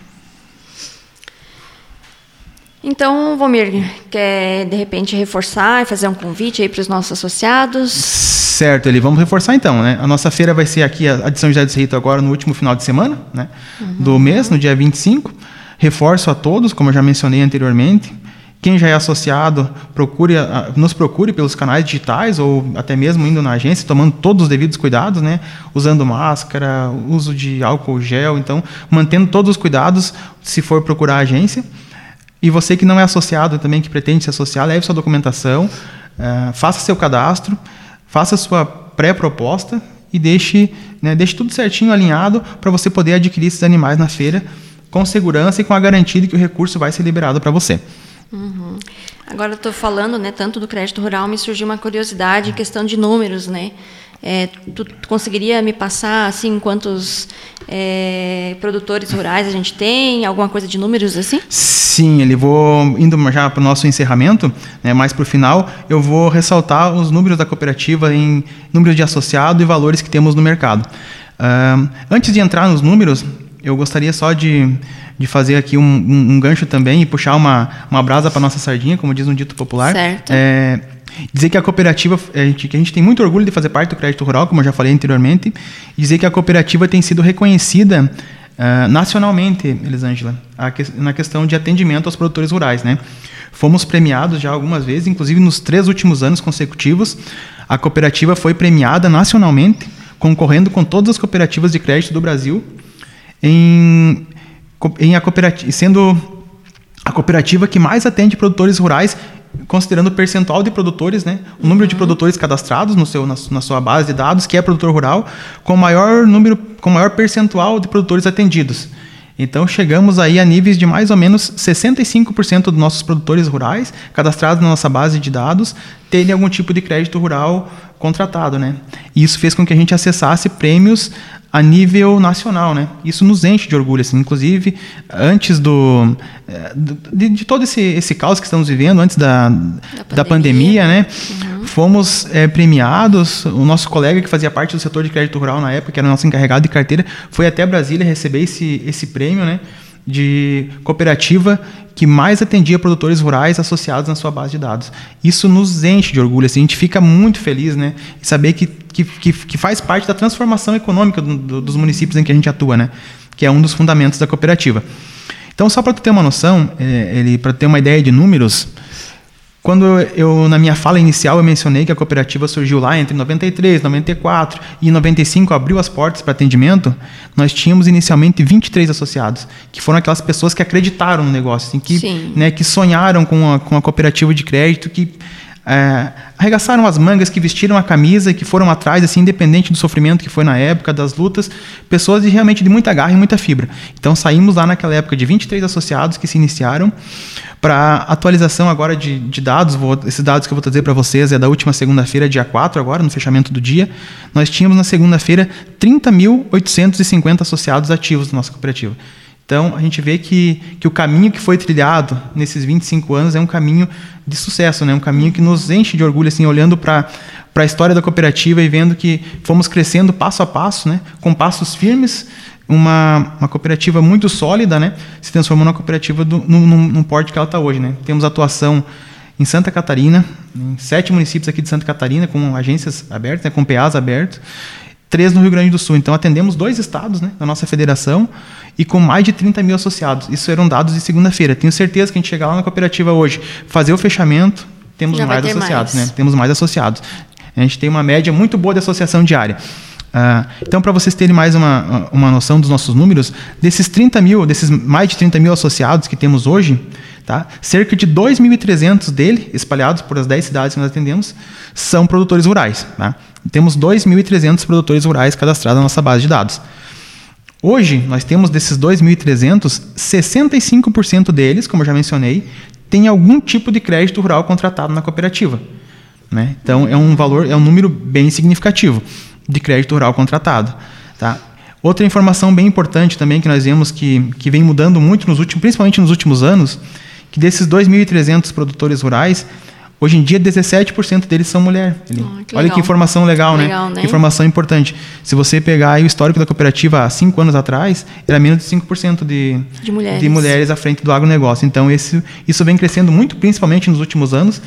Então, Vomir, quer de repente reforçar e fazer um convite aí para os nossos associados? Certo, ele vamos reforçar então, né? A nossa feira vai ser aqui a de São José do agora no último final de semana, né? Uhum. Do mês, no dia 25. Reforço a todos, como eu já mencionei anteriormente. Quem já é associado, procure, nos procure pelos canais digitais ou até mesmo indo na agência, tomando todos os devidos cuidados, né? Usando máscara, uso de álcool gel, então mantendo todos os cuidados se for procurar a agência. E você que não é associado também, que pretende se associar, leve sua documentação, uh, faça seu cadastro, faça sua pré-proposta e deixe, né, deixe tudo certinho, alinhado, para você poder adquirir esses animais na feira com segurança e com a garantia de que o recurso vai ser liberado para você. Uhum. Agora estou falando, né, tanto do crédito rural, me surgiu uma curiosidade em questão de números, né? É, tu, tu, conseguiria me passar assim quantos é, produtores rurais a gente tem, alguma coisa de números assim? Sim, ele vou indo já para o nosso encerramento, né, mais para o final, eu vou ressaltar os números da cooperativa em números de associado e valores que temos no mercado. Uh, antes de entrar nos números, eu gostaria só de, de fazer aqui um, um, um gancho também e puxar uma, uma brasa para nossa sardinha, como diz um dito popular. Certo. É, Dizer que a cooperativa, a gente, que a gente tem muito orgulho de fazer parte do crédito rural, como eu já falei anteriormente, e dizer que a cooperativa tem sido reconhecida uh, nacionalmente, Elisângela, na questão de atendimento aos produtores rurais. Né? Fomos premiados já algumas vezes, inclusive nos três últimos anos consecutivos, a cooperativa foi premiada nacionalmente, concorrendo com todas as cooperativas de crédito do Brasil, em, em a cooperativa, sendo a cooperativa que mais atende produtores rurais considerando o percentual de produtores, né, o número de produtores cadastrados no seu, na, na, sua base de dados, que é produtor rural, com maior número, com maior percentual de produtores atendidos. Então chegamos aí a níveis de mais ou menos 65% dos nossos produtores rurais cadastrados na nossa base de dados terem algum tipo de crédito rural contratado, né? E isso fez com que a gente acessasse prêmios a nível nacional, né? Isso nos enche de orgulho, assim. Inclusive, antes do, eh, de, de todo esse, esse caos que estamos vivendo, antes da, da pandemia, da pandemia né? Uhum. Fomos é, premiados. O nosso colega que fazia parte do setor de crédito rural na época, que era o nosso encarregado de carteira, foi até Brasília receber esse, esse prêmio, né? de cooperativa que mais atendia produtores rurais associados na sua base de dados. Isso nos enche de orgulho, assim, a gente fica muito feliz né, em saber que, que, que, faz parte da transformação econômica do, do, dos municípios em que a gente atua, né, que é um dos fundamentos da cooperativa. Então, só para ter uma noção, é, para ter uma ideia de números, quando eu, na minha fala inicial, eu mencionei que a cooperativa surgiu lá entre 93, 94 e 95 abriu as portas para atendimento, nós tínhamos inicialmente 23 associados, que foram aquelas pessoas que acreditaram no negócio, assim, que, né, que sonharam com a, com a cooperativa de crédito, que é, arregaçaram as mangas, que vestiram a camisa e que foram atrás, assim, independente do sofrimento que foi na época, das lutas, pessoas de, realmente de muita garra e muita fibra. Então saímos lá naquela época de 23 associados que se iniciaram para atualização agora de, de dados, vou, esses dados que eu vou trazer para vocês é da última segunda-feira, dia 4 agora, no fechamento do dia, nós tínhamos na segunda-feira 30.850 associados ativos na nossa cooperativa. Então, a gente vê que, que o caminho que foi trilhado nesses 25 anos é um caminho de sucesso, né? um caminho que nos enche de orgulho, assim, olhando para a história da cooperativa e vendo que fomos crescendo passo a passo, né? com passos firmes, uma, uma cooperativa muito sólida, né? se transformou numa cooperativa do, no, no porte que ela está hoje. Né? Temos atuação em Santa Catarina, em sete municípios aqui de Santa Catarina, com agências abertas, né? com PAs abertos, três no Rio Grande do Sul. Então, atendemos dois estados né, da nossa federação e com mais de 30 mil associados. Isso eram dados de segunda-feira. Tenho certeza que a gente chegar lá na cooperativa hoje, fazer o fechamento, temos Já mais associados. Mais. Né? Temos mais associados. A gente tem uma média muito boa de associação diária. Uh, então, para vocês terem mais uma, uma noção dos nossos números, desses 30 mil, desses mais de 30 mil associados que temos hoje, tá? cerca de 2.300 dele, espalhados por as 10 cidades que nós atendemos, são produtores rurais. Tá? Temos 2.300 produtores rurais cadastrados na nossa base de dados. Hoje, nós temos desses 2.300, 65% deles, como eu já mencionei, tem algum tipo de crédito rural contratado na cooperativa. Né? Então, é um valor, é um número bem significativo de crédito rural contratado. Tá? Outra informação bem importante também que nós vemos que, que vem mudando muito, nos últimos, principalmente nos últimos anos, que desses 2.300 produtores rurais, Hoje em dia, 17% deles são mulher. Oh, que Olha que informação legal, né? legal né? né? informação importante. Se você pegar o histórico da cooperativa há cinco anos atrás, era menos de 5% de, de, mulheres. de mulheres à frente do agronegócio. Então, esse, isso vem crescendo muito, principalmente nos últimos anos,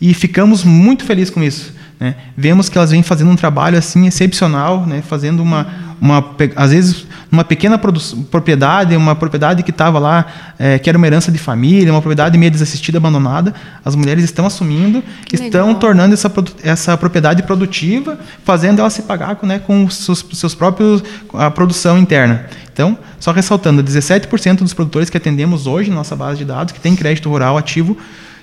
e ficamos muito felizes com isso. Né? Vemos que elas vêm fazendo um trabalho assim excepcional, né? fazendo uma, uma, às vezes, uma pequena propriedade, uma propriedade que estava lá, é, que era uma herança de família, uma propriedade meio desassistida, abandonada, as mulheres estão assumindo, que estão tornando essa, essa propriedade produtiva, fazendo ela se pagar né, com seus, seus próprios a produção interna. Então, só ressaltando, 17% dos produtores que atendemos hoje na nossa base de dados, que tem crédito rural ativo,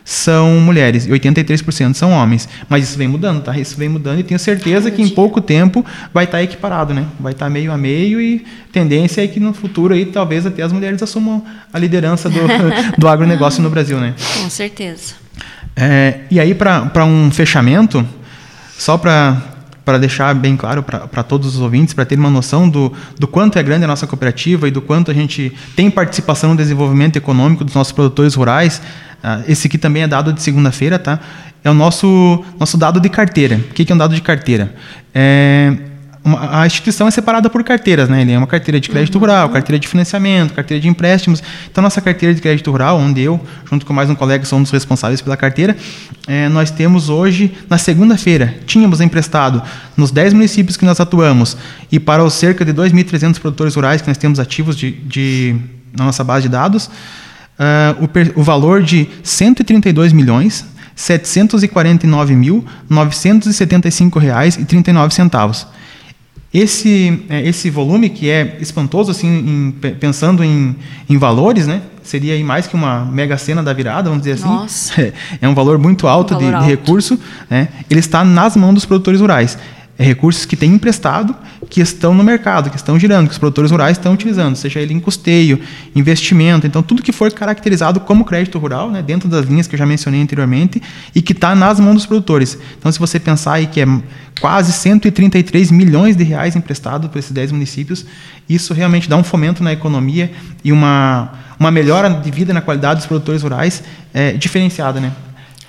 são mulheres e 83% são homens. Mas isso vem mudando, tá? Isso vem mudando e tenho certeza que em pouco tempo vai estar tá equiparado, né? Vai estar tá meio a meio e tendência é que no futuro aí talvez até as mulheres assumam a liderança do, do agronegócio no Brasil, né? Com certeza. É, e aí para um fechamento, só para para deixar bem claro para todos os ouvintes, para ter uma noção do, do quanto é grande a nossa cooperativa e do quanto a gente tem participação no desenvolvimento econômico dos nossos produtores rurais. Uh, esse aqui também é dado de segunda-feira, tá? É o nosso, nosso dado de carteira. O que é um dado de carteira? É, uma, a instituição é separada por carteiras, né? Ele é uma carteira de crédito uhum. rural, carteira de financiamento, carteira de empréstimos. Então, nossa carteira de crédito rural, onde eu, junto com mais um colega, somos responsáveis pela carteira, é, nós temos hoje, na segunda-feira, tínhamos emprestado nos 10 municípios que nós atuamos e para os cerca de 2.300 produtores rurais que nós temos ativos de, de, na nossa base de dados, uh, o, o valor de 132 milhões 749 mil 975 reais e 39 centavos. Esse, é, esse volume, que é espantoso, assim, em, pensando em, em valores, né? seria aí mais que uma mega cena da virada, vamos dizer assim. Nossa. É, é um valor muito alto, um valor de, alto. de, recurso. Né? Ele está nas mãos dos produtores rurais é recursos que têm emprestado, que estão no mercado, que estão girando, que os produtores rurais estão utilizando, seja ele em custeio, investimento, então tudo que for caracterizado como crédito rural, né, dentro das linhas que eu já mencionei anteriormente, e que está nas mãos dos produtores. Então, se você pensar aí que é quase 133 milhões de reais emprestado por esses 10 municípios, isso realmente dá um fomento na economia e uma, uma melhora de vida na qualidade dos produtores rurais é, diferenciada. Né?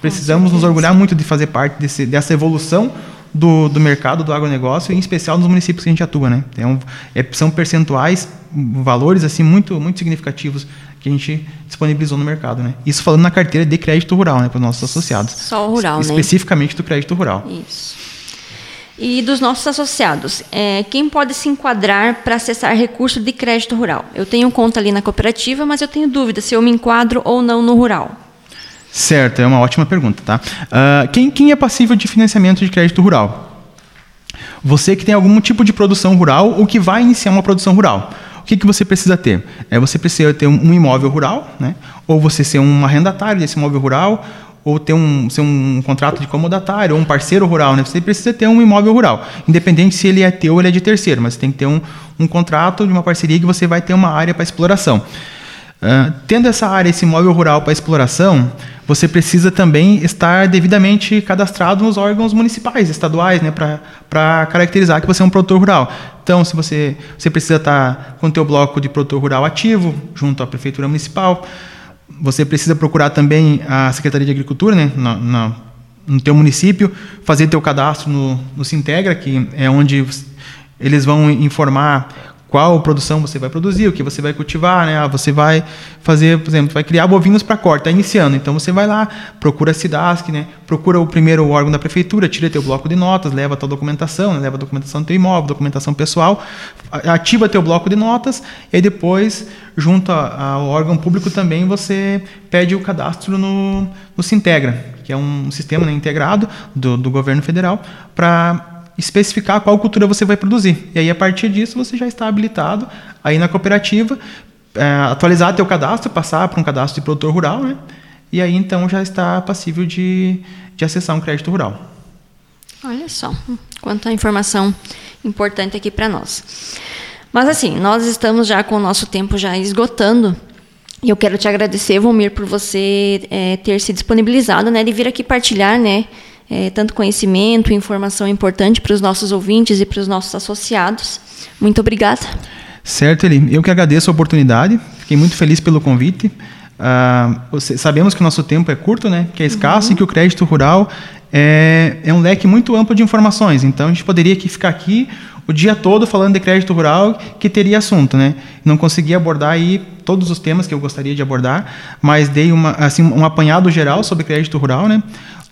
Precisamos nos orgulhar muito de fazer parte desse, dessa evolução do, do mercado do agronegócio, em especial nos municípios que a gente atua. Né? Um, é, são percentuais, valores assim muito, muito significativos que a gente disponibilizou no mercado. Né? Isso falando na carteira de crédito rural né, para os nossos associados. Só o rural, né? Especificamente do crédito rural. Isso. E dos nossos associados, é, quem pode se enquadrar para acessar recurso de crédito rural? Eu tenho conta ali na cooperativa, mas eu tenho dúvida se eu me enquadro ou não no rural. Certo, é uma ótima pergunta. Tá? Uh, quem, quem é passível de financiamento de crédito rural? Você que tem algum tipo de produção rural ou que vai iniciar uma produção rural. O que, que você precisa ter? É, você precisa ter um imóvel rural, né? ou você ser um arrendatário desse imóvel rural, ou ter um, ser um contrato de comodatário ou um parceiro rural, né? Você precisa ter um imóvel rural, independente se ele é teu ou ele é de terceiro, mas você tem que ter um, um contrato de uma parceria que você vai ter uma área para exploração. Tendo essa área, esse imóvel rural para exploração, você precisa também estar devidamente cadastrado nos órgãos municipais, estaduais, né, para caracterizar que você é um produtor rural. Então, se você, você precisa estar com o teu bloco de produtor rural ativo, junto à prefeitura municipal, você precisa procurar também a Secretaria de Agricultura, né, no teu município, fazer teu cadastro no, no Sintegra, que é onde eles vão informar qual produção você vai produzir, o que você vai cultivar, né? Ah, você vai fazer, por exemplo, vai criar bovinos para corte, está iniciando. Então você vai lá, procura a SIDASC, né? Procura o primeiro órgão da prefeitura, tira teu bloco de notas, leva a tua documentação, né? leva a documentação do teu imóvel, documentação pessoal, ativa teu bloco de notas e depois, junto ao órgão público também, você pede o cadastro no, no Sintegra, que é um sistema né, integrado do, do governo federal para especificar qual cultura você vai produzir. E aí, a partir disso, você já está habilitado aí na cooperativa, é, atualizar teu cadastro, passar para um cadastro de produtor rural, né? E aí, então, já está passível de, de acessar um crédito rural. Olha só, quanta informação importante aqui para nós. Mas assim, nós estamos já com o nosso tempo já esgotando. E eu quero te agradecer, Vomir, por você é, ter se disponibilizado, né, de vir aqui partilhar, né, é, tanto conhecimento, informação importante para os nossos ouvintes e para os nossos associados. Muito obrigada. Certo, Eli. Eu que agradeço a oportunidade. Fiquei muito feliz pelo convite. Uh, sabemos que o nosso tempo é curto, né? Que é escasso uhum. e que o crédito rural é, é um leque muito amplo de informações. Então a gente poderia aqui ficar aqui o dia todo falando de crédito rural que teria assunto, né? Não consegui abordar aí todos os temas que eu gostaria de abordar, mas dei uma, assim, um apanhado geral sobre crédito rural, né?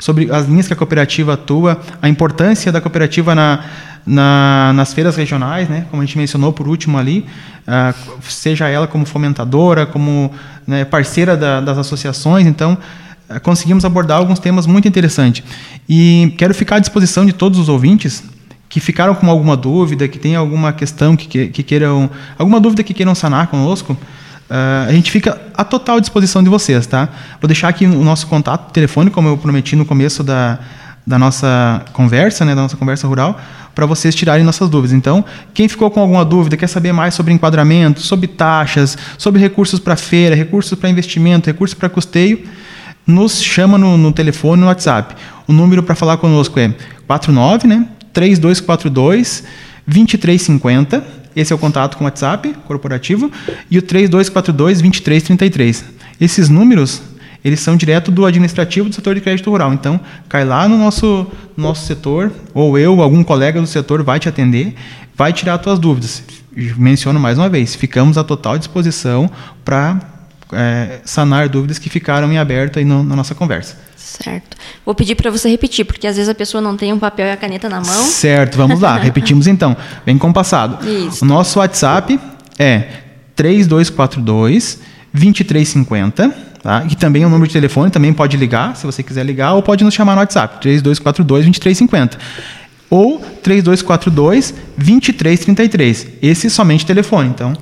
Sobre as linhas que a cooperativa atua, a importância da cooperativa na, na, nas feiras regionais, né, como a gente mencionou por último ali, uh, seja ela como fomentadora, como né, parceira da, das associações, então uh, conseguimos abordar alguns temas muito interessantes. E quero ficar à disposição de todos os ouvintes que ficaram com alguma dúvida, que tem alguma questão que, que, que queiram, alguma dúvida que queiram sanar conosco, Uh, a gente fica à total disposição de vocês, tá? Vou deixar aqui o nosso contato telefone, como eu prometi no começo da, da nossa conversa, né, da nossa conversa rural, para vocês tirarem nossas dúvidas. Então, quem ficou com alguma dúvida, quer saber mais sobre enquadramento, sobre taxas, sobre recursos para feira, recursos para investimento, recursos para custeio, nos chama no, no telefone, no WhatsApp. O número para falar conosco é 49, né, 3242 2350 esse é o contato com o WhatsApp corporativo. E o 3242-2333. Esses números, eles são direto do administrativo do setor de crédito rural. Então, cai lá no nosso, nosso setor, ou eu, algum colega do setor vai te atender, vai tirar as tuas dúvidas. Menciono mais uma vez, ficamos à total disposição para é, sanar dúvidas que ficaram em aberto aí no, na nossa conversa. Certo. Vou pedir para você repetir, porque às vezes a pessoa não tem um papel e a caneta na mão. Certo, vamos lá. Repetimos então. Bem compassado. Isso. O nosso WhatsApp é 3242 2350. Tá? Que também é um número de telefone, também pode ligar, se você quiser ligar, ou pode nos chamar no WhatsApp, 3242 2350 ou 3242 2333. Esse é somente telefone, então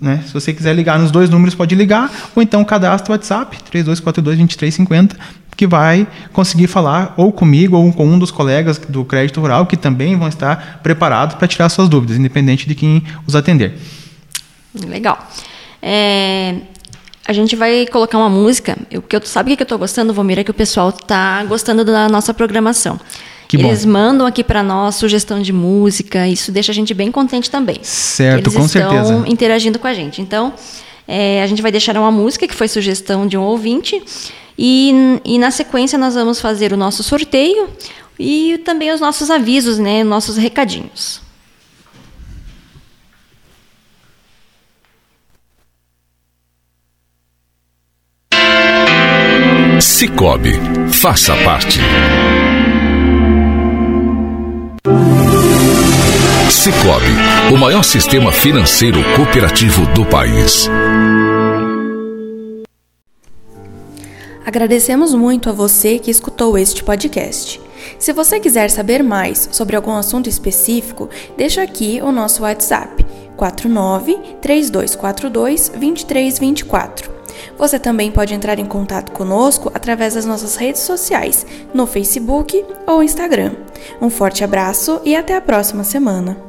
né? Se você quiser ligar nos dois números, pode ligar, ou então cadastra o WhatsApp 3242-2350, que vai conseguir falar ou comigo ou com um dos colegas do Crédito Rural, que também vão estar preparados para tirar suas dúvidas, independente de quem os atender. Legal. É, a gente vai colocar uma música. O que eu, sabe o que eu estou gostando, Vomir? É que o pessoal está gostando da nossa programação. Que Eles bom. mandam aqui para nós sugestão de música, isso deixa a gente bem contente também. Certo, Eles com estão certeza. interagindo com a gente. Então, é, a gente vai deixar uma música que foi sugestão de um ouvinte. E, e na sequência nós vamos fazer o nosso sorteio e também os nossos avisos, né, nossos recadinhos. Cicobi, faça parte. Cicobi, o maior sistema financeiro cooperativo do país. Agradecemos muito a você que escutou este podcast. Se você quiser saber mais sobre algum assunto específico, deixa aqui o nosso WhatsApp 49 3242 2324. Você também pode entrar em contato conosco através das nossas redes sociais, no Facebook ou Instagram. Um forte abraço e até a próxima semana.